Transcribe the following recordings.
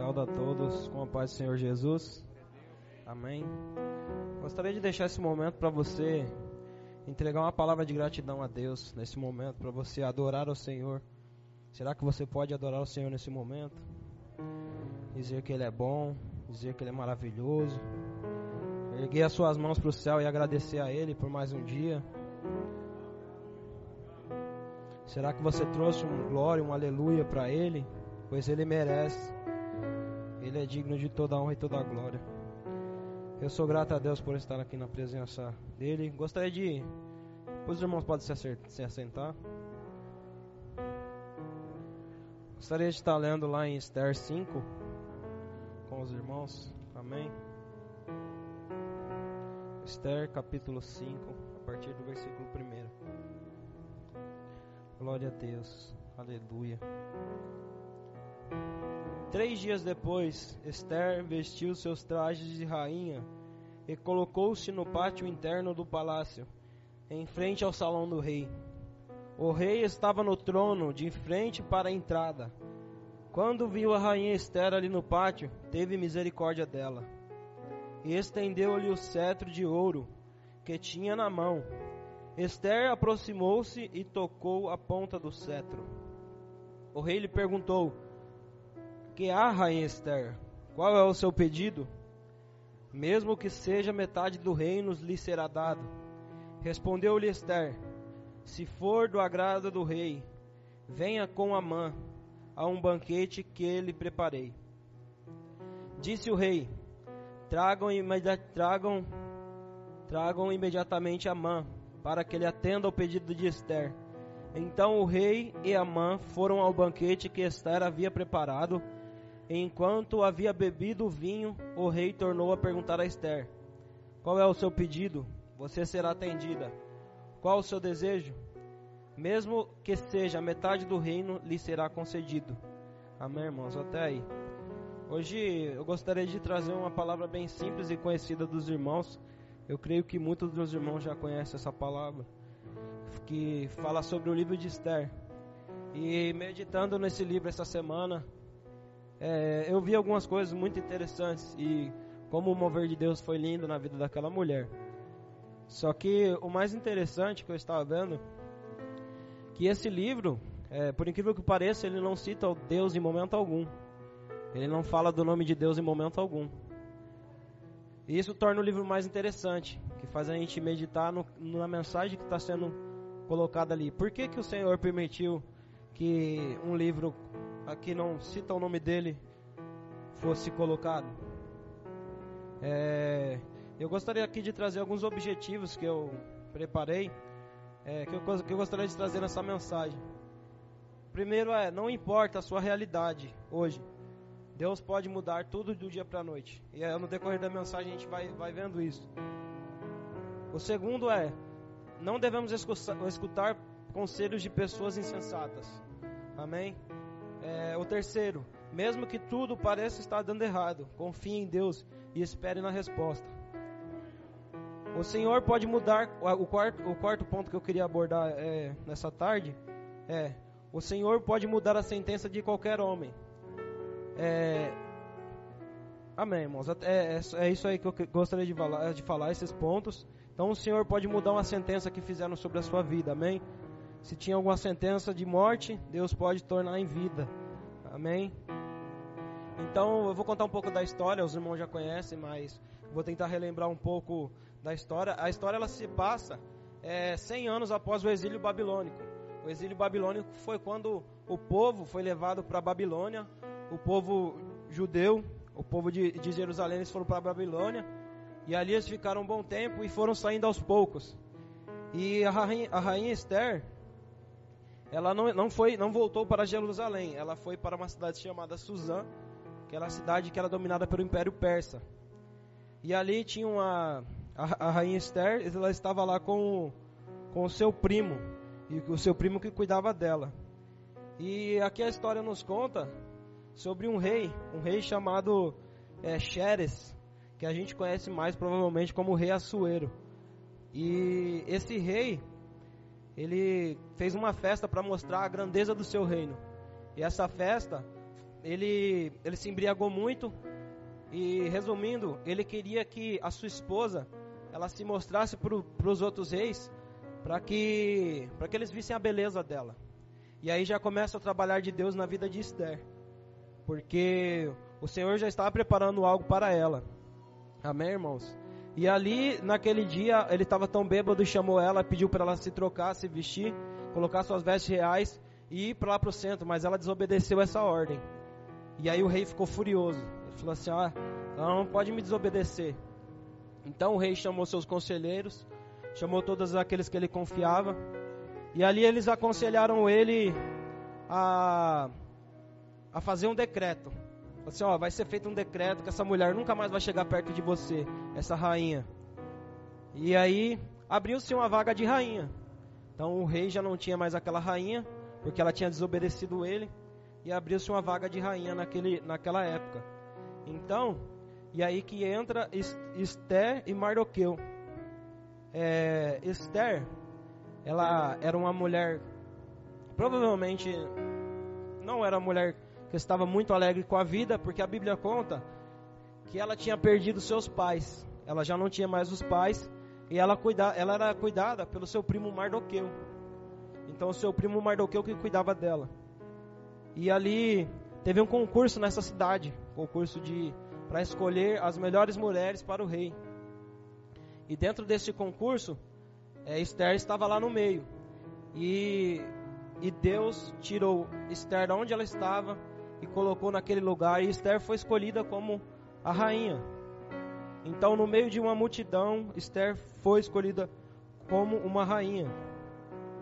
Saúde a todos com a paz do Senhor Jesus. Amém. Gostaria de deixar esse momento para você entregar uma palavra de gratidão a Deus nesse momento, para você adorar ao Senhor. Será que você pode adorar o Senhor nesse momento? Dizer que Ele é bom, dizer que Ele é maravilhoso. Erguer as suas mãos para o céu e agradecer a Ele por mais um dia. Será que você trouxe um glória, um aleluia para Ele? Pois Ele merece. Ele é digno de toda a honra e toda a glória. Eu sou grato a Deus por estar aqui na presença dele. Gostaria de. Os irmãos podem se assentar. Gostaria de estar lendo lá em Esther 5 com os irmãos. Amém. Esther capítulo 5, a partir do versículo 1. Glória a Deus. Aleluia. Três dias depois, Esther vestiu seus trajes de rainha e colocou-se no pátio interno do palácio, em frente ao salão do rei. O rei estava no trono, de frente para a entrada. Quando viu a rainha Esther ali no pátio, teve misericórdia dela e estendeu-lhe o cetro de ouro que tinha na mão. Esther aproximou-se e tocou a ponta do cetro. O rei lhe perguntou: que rainha Esther? Qual é o seu pedido? Mesmo que seja metade do reino lhe será dado. Respondeu-lhe Esther: Se for do agrado do rei, venha com Amã a um banquete que lhe preparei. Disse o rei: Tragam, imedi tragam, tragam imediatamente Amã, para que ele atenda ao pedido de Esther. Então o rei e Amã foram ao banquete que Esther havia preparado Enquanto havia bebido o vinho, o rei tornou a perguntar a Esther: Qual é o seu pedido? Você será atendida. Qual o seu desejo? Mesmo que seja metade do reino, lhe será concedido. Amém, irmãos? Até aí. Hoje eu gostaria de trazer uma palavra bem simples e conhecida dos irmãos. Eu creio que muitos dos irmãos já conhecem essa palavra, que fala sobre o livro de Esther. E meditando nesse livro essa semana, é, eu vi algumas coisas muito interessantes e como o mover de Deus foi lindo na vida daquela mulher. Só que o mais interessante que eu estava vendo que esse livro, é, por incrível que pareça, ele não cita o Deus em momento algum. Ele não fala do nome de Deus em momento algum. E isso torna o livro mais interessante, que faz a gente meditar no, na mensagem que está sendo colocada ali. Por que, que o Senhor permitiu que um livro aqui não cita o nome dele fosse colocado. É, eu gostaria aqui de trazer alguns objetivos que eu preparei, é, que, eu, que eu gostaria de trazer nessa mensagem. Primeiro é, não importa a sua realidade hoje, Deus pode mudar tudo do dia para a noite. E é, no decorrer da mensagem a gente vai, vai vendo isso. O segundo é, não devemos escutar conselhos de pessoas insensatas. Amém? É, o terceiro, mesmo que tudo pareça estar dando errado, confie em Deus e espere na resposta. O Senhor pode mudar. O quarto, o quarto ponto que eu queria abordar é, nessa tarde é: o Senhor pode mudar a sentença de qualquer homem. É, amém, irmãos. É, é, é, isso aí que eu gostaria de falar, de falar, esses pontos. Então, o Senhor pode mudar uma sentença que fizeram sobre a sua vida. Amém. Se tinha alguma sentença de morte, Deus pode tornar em vida. Amém? Então eu vou contar um pouco da história, os irmãos já conhecem, mas vou tentar relembrar um pouco da história. A história ela se passa é, 100 anos após o exílio babilônico. O exílio babilônico foi quando o povo foi levado para a Babilônia, o povo judeu, o povo de, de Jerusalém, eles foram para a Babilônia, e ali eles ficaram um bom tempo e foram saindo aos poucos. E a rainha, a rainha Esther, ela não, não foi, não voltou para Jerusalém, ela foi para uma cidade chamada Suzã, que era a cidade que era dominada pelo Império Persa. E ali tinha uma a, a rainha Esther, ela estava lá com com o seu primo e o seu primo que cuidava dela. E aqui a história nos conta sobre um rei, um rei chamado é, Xeres, que a gente conhece mais provavelmente como rei Assuero. E esse rei, ele fez uma festa para mostrar a grandeza do seu reino. E essa festa ele, ele se embriagou muito e, resumindo, ele queria que a sua esposa ela se mostrasse para os outros reis para que, que eles vissem a beleza dela. E aí já começa o trabalhar de Deus na vida de Esther, porque o Senhor já estava preparando algo para ela. Amém, irmãos? E ali, naquele dia, ele estava tão bêbado chamou ela, pediu para ela se trocar, se vestir, colocar suas vestes reais e ir para lá para o centro, mas ela desobedeceu essa ordem. E aí o rei ficou furioso. Ele falou assim: Ah, ela não pode me desobedecer. Então o rei chamou seus conselheiros, chamou todos aqueles que ele confiava, e ali eles aconselharam ele a, a fazer um decreto. Assim, ó, vai ser feito um decreto que essa mulher nunca mais vai chegar perto de você, essa rainha. E aí abriu-se uma vaga de rainha. Então o rei já não tinha mais aquela rainha, porque ela tinha desobedecido ele, e abriu-se uma vaga de rainha naquele, naquela época. Então, e aí que entra Esther e Mardoqueu. É, Esther, ela era uma mulher, provavelmente não era uma mulher que estava muito alegre com a vida, porque a Bíblia conta que ela tinha perdido seus pais. Ela já não tinha mais os pais e ela, cuida, ela era cuidada pelo seu primo Mardoqueu. Então o seu primo Mardoqueu que cuidava dela. E ali teve um concurso nessa cidade, concurso de para escolher as melhores mulheres para o rei. E dentro desse concurso, é, Esther estava lá no meio. E, e Deus tirou Esther de onde ela estava e colocou naquele lugar, e Esther foi escolhida como a rainha. Então, no meio de uma multidão, Esther foi escolhida como uma rainha.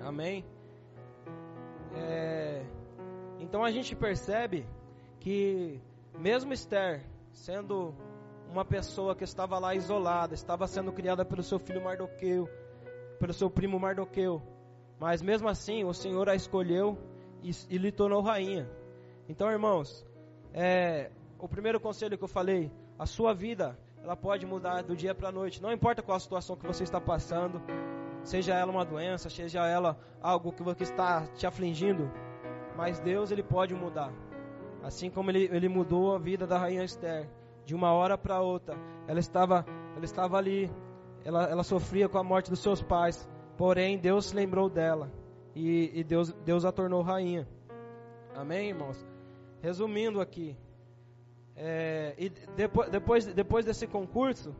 Amém? É, então a gente percebe que, mesmo Esther sendo uma pessoa que estava lá isolada, estava sendo criada pelo seu filho Mardoqueu, pelo seu primo Mardoqueu, mas mesmo assim o Senhor a escolheu e, e lhe tornou rainha. Então, irmãos, é, o primeiro conselho que eu falei, a sua vida, ela pode mudar do dia para a noite. Não importa qual a situação que você está passando, seja ela uma doença, seja ela algo que está te afligindo, mas Deus ele pode mudar. Assim como ele, ele mudou a vida da rainha Esther, de uma hora para outra, ela estava, ela estava ali, ela, ela sofria com a morte dos seus pais, porém Deus se lembrou dela e, e Deus, Deus a tornou rainha. Amém, irmãos? Resumindo aqui, é, e depois, depois, depois desse concurso,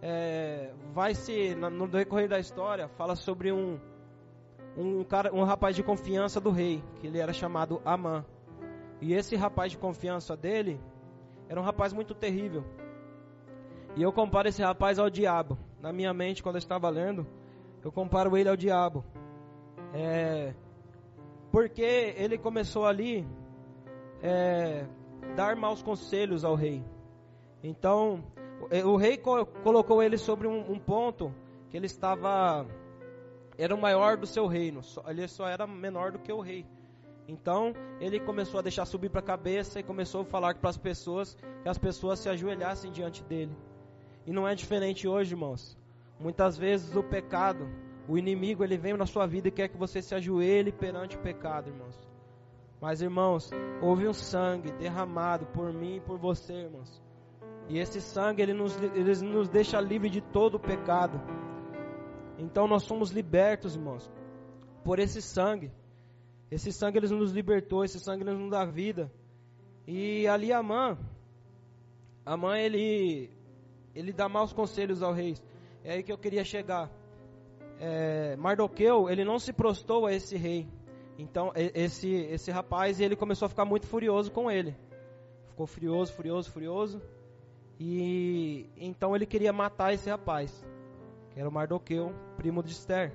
é, vai se no decorrer da história fala sobre um um cara, um rapaz de confiança do rei, que ele era chamado Amã. E esse rapaz de confiança dele era um rapaz muito terrível. E eu comparo esse rapaz ao diabo. Na minha mente, quando eu estava lendo, eu comparo ele ao diabo. É, porque ele começou ali é, dar maus conselhos ao rei. Então, o rei colocou ele sobre um, um, ponto que ele estava era o maior do seu reino, ele só era menor do que o rei. Então, ele começou a deixar subir para a cabeça e começou a falar para as pessoas que as pessoas se ajoelhassem diante dele. E não é diferente hoje, irmãos. Muitas vezes o pecado, o inimigo, ele vem na sua vida e quer que você se ajoelhe perante o pecado, irmãos. Mas, irmãos, houve um sangue derramado por mim e por você, irmãos. E esse sangue, ele nos, ele nos deixa livre de todo o pecado. Então, nós somos libertos, irmãos, por esse sangue. Esse sangue, ele nos libertou, esse sangue ele nos dá vida. E ali, a mãe, ele, ele dá maus conselhos ao rei. É aí que eu queria chegar. É, Mardoqueu, ele não se prostou a esse rei. Então, esse, esse rapaz, ele começou a ficar muito furioso com ele. Ficou furioso, furioso, furioso. E então ele queria matar esse rapaz, que era o Mardoqueu, primo de Esther.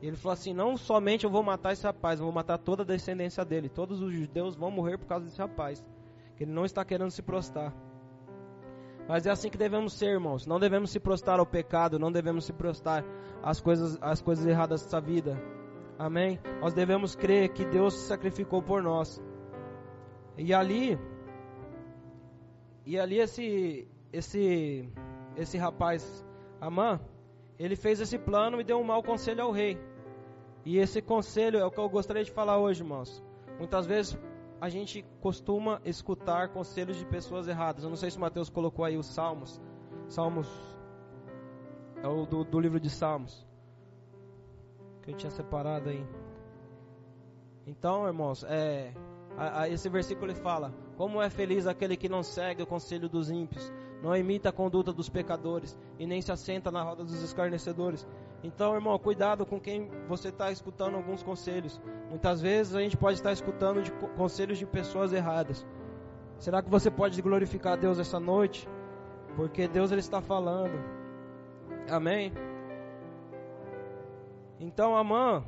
E ele falou assim: Não somente eu vou matar esse rapaz, eu vou matar toda a descendência dele. Todos os judeus vão morrer por causa desse rapaz. Que ele não está querendo se prostrar. Mas é assim que devemos ser, irmãos. Não devemos se prostrar ao pecado, não devemos se prostrar às coisas, às coisas erradas dessa vida. Amém? Nós devemos crer que Deus se sacrificou por nós. E ali, e ali esse, esse, esse rapaz, Amã, ele fez esse plano e deu um mau conselho ao rei. E esse conselho é o que eu gostaria de falar hoje, irmãos. Muitas vezes a gente costuma escutar conselhos de pessoas erradas. Eu não sei se o Mateus colocou aí os Salmos. Salmos é o do, do livro de Salmos que eu tinha separado aí. Então, irmãos, é, a, a, esse versículo ele fala: Como é feliz aquele que não segue o conselho dos ímpios, não imita a conduta dos pecadores e nem se assenta na roda dos escarnecedores. Então, irmão, cuidado com quem você está escutando alguns conselhos. Muitas vezes a gente pode estar escutando de conselhos de pessoas erradas. Será que você pode glorificar a Deus essa noite? Porque Deus ele está falando. Amém. Então Amã,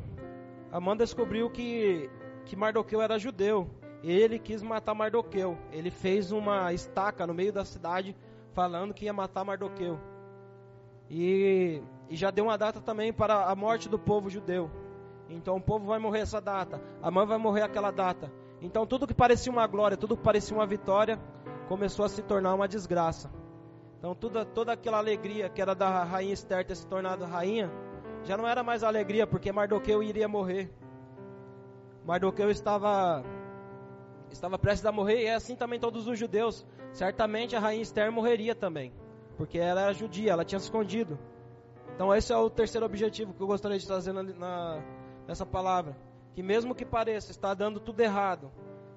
Amã descobriu que, que Mardoqueu era judeu. Ele quis matar Mardoqueu. Ele fez uma estaca no meio da cidade falando que ia matar Mardoqueu. E, e já deu uma data também para a morte do povo judeu. Então o povo vai morrer essa data. Amã vai morrer aquela data. Então tudo que parecia uma glória, tudo que parecia uma vitória, começou a se tornar uma desgraça. Então toda, toda aquela alegria que era da rainha Esther ter se tornado rainha, já não era mais alegria, porque Mardoqueu iria morrer. Mardoqueu estava estava prestes a morrer, e é assim também todos os judeus. Certamente a rainha Esther morreria também, porque ela era judia, ela tinha se escondido. Então esse é o terceiro objetivo que eu gostaria de trazer na, na, nessa palavra. Que mesmo que pareça estar dando tudo errado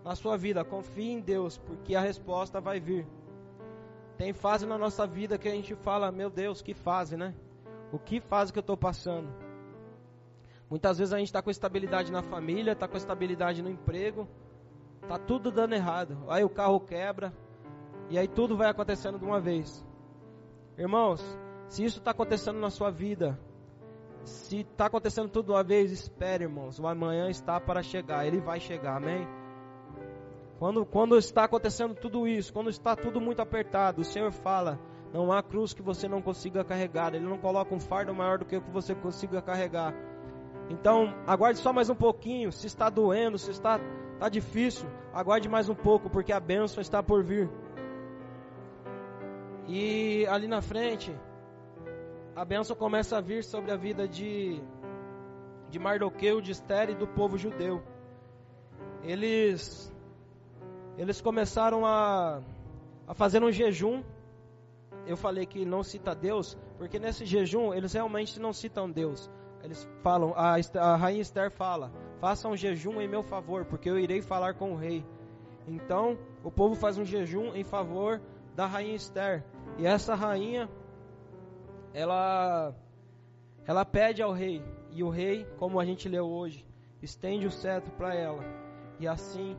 na sua vida, confie em Deus, porque a resposta vai vir. Tem fase na nossa vida que a gente fala, meu Deus, que fase, né? O que faz o que eu estou passando? Muitas vezes a gente está com estabilidade na família, está com estabilidade no emprego, está tudo dando errado. Aí o carro quebra, e aí tudo vai acontecendo de uma vez. Irmãos, se isso está acontecendo na sua vida, se está acontecendo tudo de uma vez, espere, irmãos. O amanhã está para chegar, ele vai chegar, amém? Quando, quando está acontecendo tudo isso, quando está tudo muito apertado, o Senhor fala: não há cruz que você não consiga carregar. Ele não coloca um fardo maior do que o que você consiga carregar. Então, aguarde só mais um pouquinho. Se está doendo, se está, está difícil, aguarde mais um pouco, porque a bênção está por vir. E ali na frente, a bênção começa a vir sobre a vida de, de Mardoqueu, de Esther e do povo judeu. Eles, eles começaram a, a fazer um jejum eu falei que não cita Deus, porque nesse jejum eles realmente não citam Deus. Eles falam, a, a rainha Esther fala: faça um jejum em meu favor, porque eu irei falar com o rei. Então o povo faz um jejum em favor da rainha Esther. E essa rainha, ela, ela pede ao rei. E o rei, como a gente leu hoje, estende o cetro para ela. E assim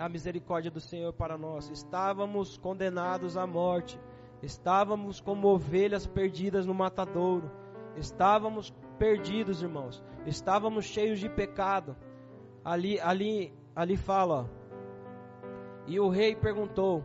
a misericórdia do Senhor para nós. Estávamos condenados à morte Estávamos como ovelhas perdidas no matadouro. Estávamos perdidos, irmãos. Estávamos cheios de pecado. Ali, ali, ali fala. E o rei perguntou: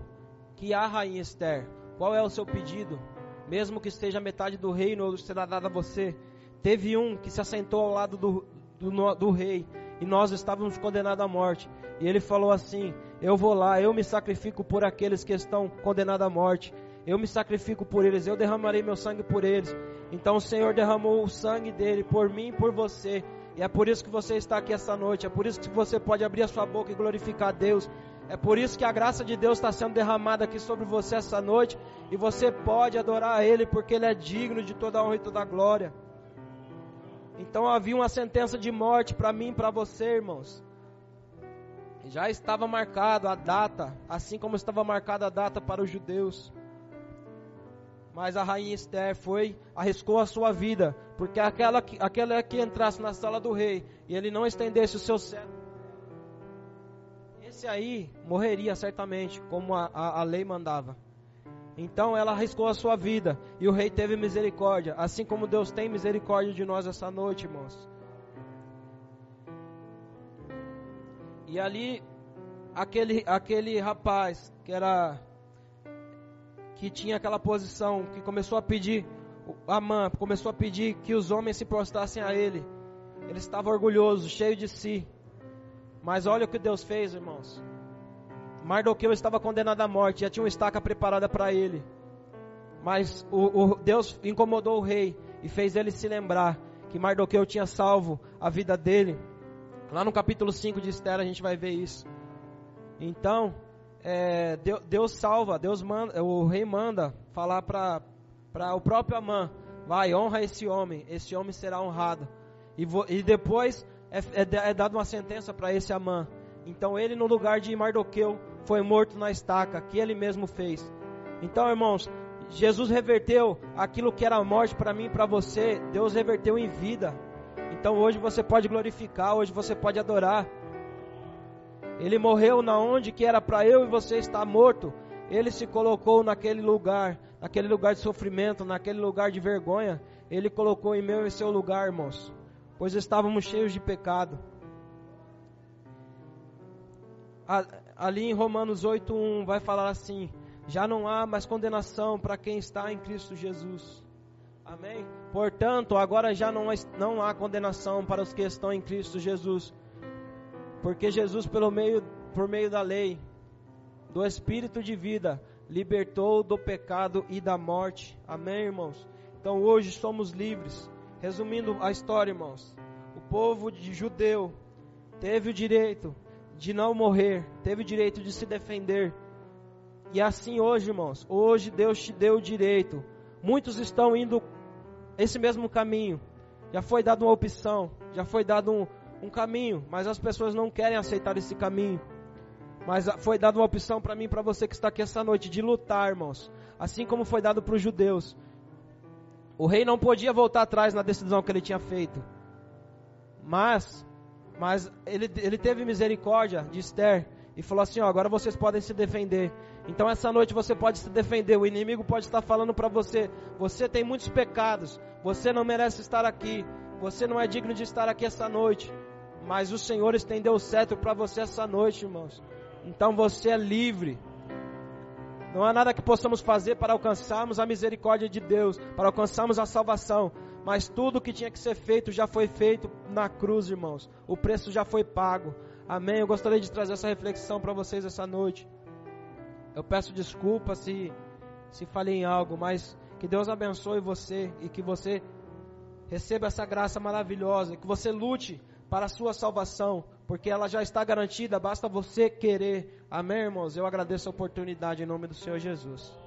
Que há, rainha Esther? Qual é o seu pedido? Mesmo que esteja metade do reino, será dado a você. Teve um que se assentou ao lado do, do, do rei e nós estávamos condenados à morte. E ele falou assim: Eu vou lá, eu me sacrifico por aqueles que estão condenados à morte eu me sacrifico por eles, eu derramarei meu sangue por eles. Então o Senhor derramou o sangue dele por mim e por você. E é por isso que você está aqui essa noite. É por isso que você pode abrir a sua boca e glorificar a Deus. É por isso que a graça de Deus está sendo derramada aqui sobre você essa noite. E você pode adorar a Ele, porque Ele é digno de toda a honra e toda a glória. Então havia uma sentença de morte para mim e para você, irmãos. Já estava marcado a data, assim como estava marcada a data para os judeus. Mas a rainha Esther foi, arriscou a sua vida, porque aquela que, aquela que entrasse na sala do rei e ele não estendesse o seu cetro, esse aí morreria certamente, como a, a, a lei mandava. Então ela arriscou a sua vida e o rei teve misericórdia, assim como Deus tem misericórdia de nós essa noite, irmãos. E ali, aquele, aquele rapaz que era que tinha aquela posição, que começou a pedir, Amã começou a pedir que os homens se prostrassem a ele. Ele estava orgulhoso, cheio de si. Mas olha o que Deus fez, irmãos. Mardoqueu estava condenado à morte, já tinha uma estaca preparada para ele. Mas o, o, Deus incomodou o rei e fez ele se lembrar que Mardoqueu tinha salvo a vida dele. Lá no capítulo 5 de Esther a gente vai ver isso. Então, é, Deus, Deus, salva, Deus manda, o rei manda falar para o próprio Amã, vai, honra esse homem, esse homem será honrado. E, vo, e depois é, é, é dada uma sentença para esse Amã. Então ele, no lugar de Mardoqueu, foi morto na estaca, que ele mesmo fez. Então, irmãos, Jesus reverteu aquilo que era morte para mim e para você, Deus reverteu em vida. Então hoje você pode glorificar, hoje você pode adorar. Ele morreu na onde que era para eu e você estar morto. Ele se colocou naquele lugar, naquele lugar de sofrimento, naquele lugar de vergonha. Ele colocou em meu e seu lugar, irmãos, pois estávamos cheios de pecado. Ali em Romanos 8:1 vai falar assim: já não há mais condenação para quem está em Cristo Jesus. Amém? Portanto, agora já não, não há condenação para os que estão em Cristo Jesus. Porque Jesus, pelo meio, por meio da lei, do Espírito de vida, libertou do pecado e da morte. Amém, irmãos? Então hoje somos livres. Resumindo a história, irmãos. O povo de judeu teve o direito de não morrer, teve o direito de se defender e assim hoje, irmãos, hoje Deus te deu o direito. Muitos estão indo esse mesmo caminho. Já foi dado uma opção, já foi dado um, um caminho, mas as pessoas não querem aceitar esse caminho. Mas foi dada uma opção para mim para você que está aqui essa noite de lutar, irmãos. Assim como foi dado para os judeus. O rei não podia voltar atrás na decisão que ele tinha feito. Mas, mas ele, ele teve misericórdia de Esther e falou assim: ó, agora vocês podem se defender. Então essa noite você pode se defender. O inimigo pode estar falando para você: você tem muitos pecados, você não merece estar aqui, você não é digno de estar aqui essa noite. Mas o Senhor estendeu o cetro para você essa noite, irmãos. Então você é livre. Não há nada que possamos fazer para alcançarmos a misericórdia de Deus, para alcançarmos a salvação. Mas tudo que tinha que ser feito já foi feito na cruz, irmãos. O preço já foi pago. Amém. Eu gostaria de trazer essa reflexão para vocês essa noite. Eu peço desculpa se se falei em algo, mas que Deus abençoe você e que você receba essa graça maravilhosa, que você lute para a sua salvação, porque ela já está garantida, basta você querer. Amém, irmãos? Eu agradeço a oportunidade em nome do Senhor Jesus.